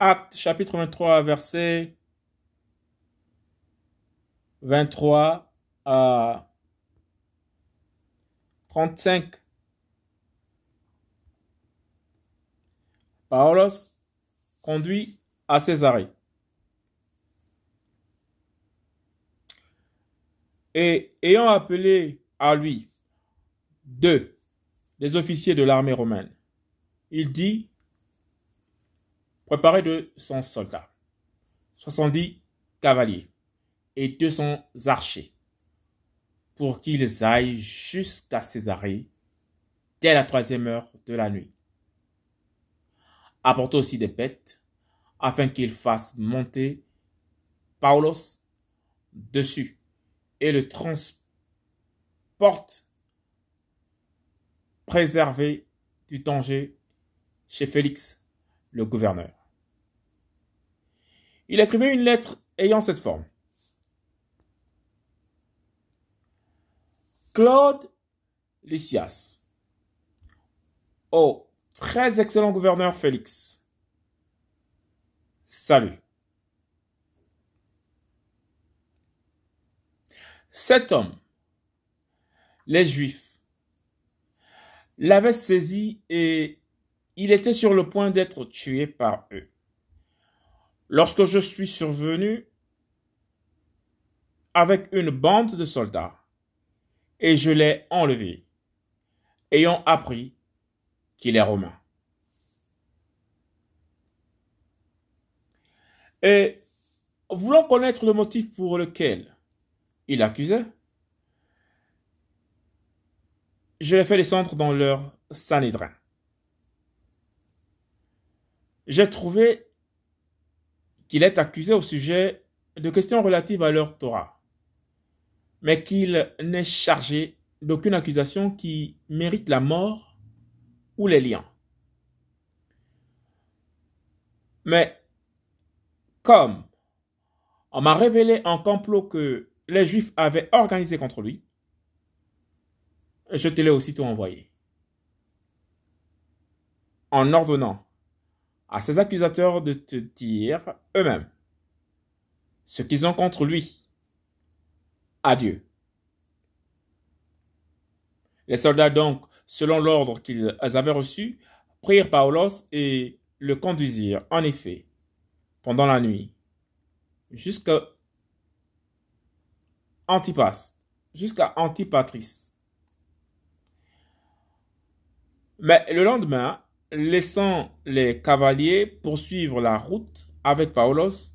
Acte chapitre 23, verset 23 à 35. Paulos conduit à Césarée. Et ayant appelé à lui deux des officiers de l'armée romaine, il dit, préparez de son soldats, soixante-dix cavaliers et deux cents archers, pour qu'ils aillent jusqu'à Césarée dès la troisième heure de la nuit. Apportez aussi des bêtes, afin qu'ils fassent monter Paulos dessus et le transporte préservé du danger chez Félix, le gouverneur. Il écrivait une lettre ayant cette forme. Claude Lysias. Oh, très excellent gouverneur Félix. Salut. Cet homme, les Juifs, l'avait saisi et il était sur le point d'être tué par eux. Lorsque je suis survenu avec une bande de soldats, et je l'ai enlevé, ayant appris qu'il est romain. Et voulant connaître le motif pour lequel il accusait, je l'ai fait descendre dans leur sanédrin. J'ai trouvé qu'il est accusé au sujet de questions relatives à leur Torah mais qu'il n'est chargé d'aucune accusation qui mérite la mort ou les liens. Mais comme on m'a révélé un complot que les Juifs avaient organisé contre lui, je te l'ai aussitôt envoyé. En ordonnant à ces accusateurs de te dire eux-mêmes ce qu'ils ont contre lui Dieu. Les soldats donc, selon l'ordre qu'ils avaient reçu, prirent Paulos et le conduisirent, en effet, pendant la nuit, jusqu'à Antipas, jusqu'à Antipatris. Mais le lendemain, laissant les cavaliers poursuivre la route avec Paulos,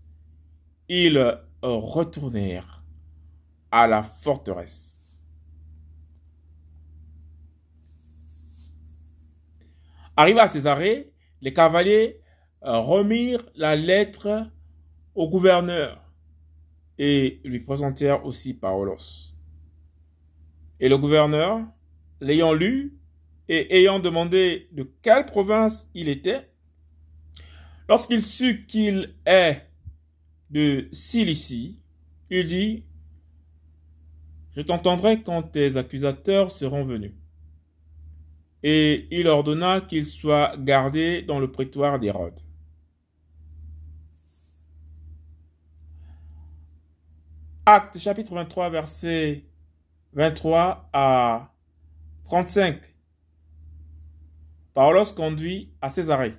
ils retournèrent à la forteresse. Arrivé à Césarée, les cavaliers euh, remirent la lettre au gouverneur et lui présentèrent aussi Paulos. Et le gouverneur, l'ayant lu et ayant demandé de quelle province il était, lorsqu'il sut qu'il est de Cilicie, il dit, je t'entendrai quand tes accusateurs seront venus. Et il ordonna qu'il soit gardé dans le prétoire d'Hérode. Acte chapitre 23 verset 23 à 35. Paulos conduit à Césarée.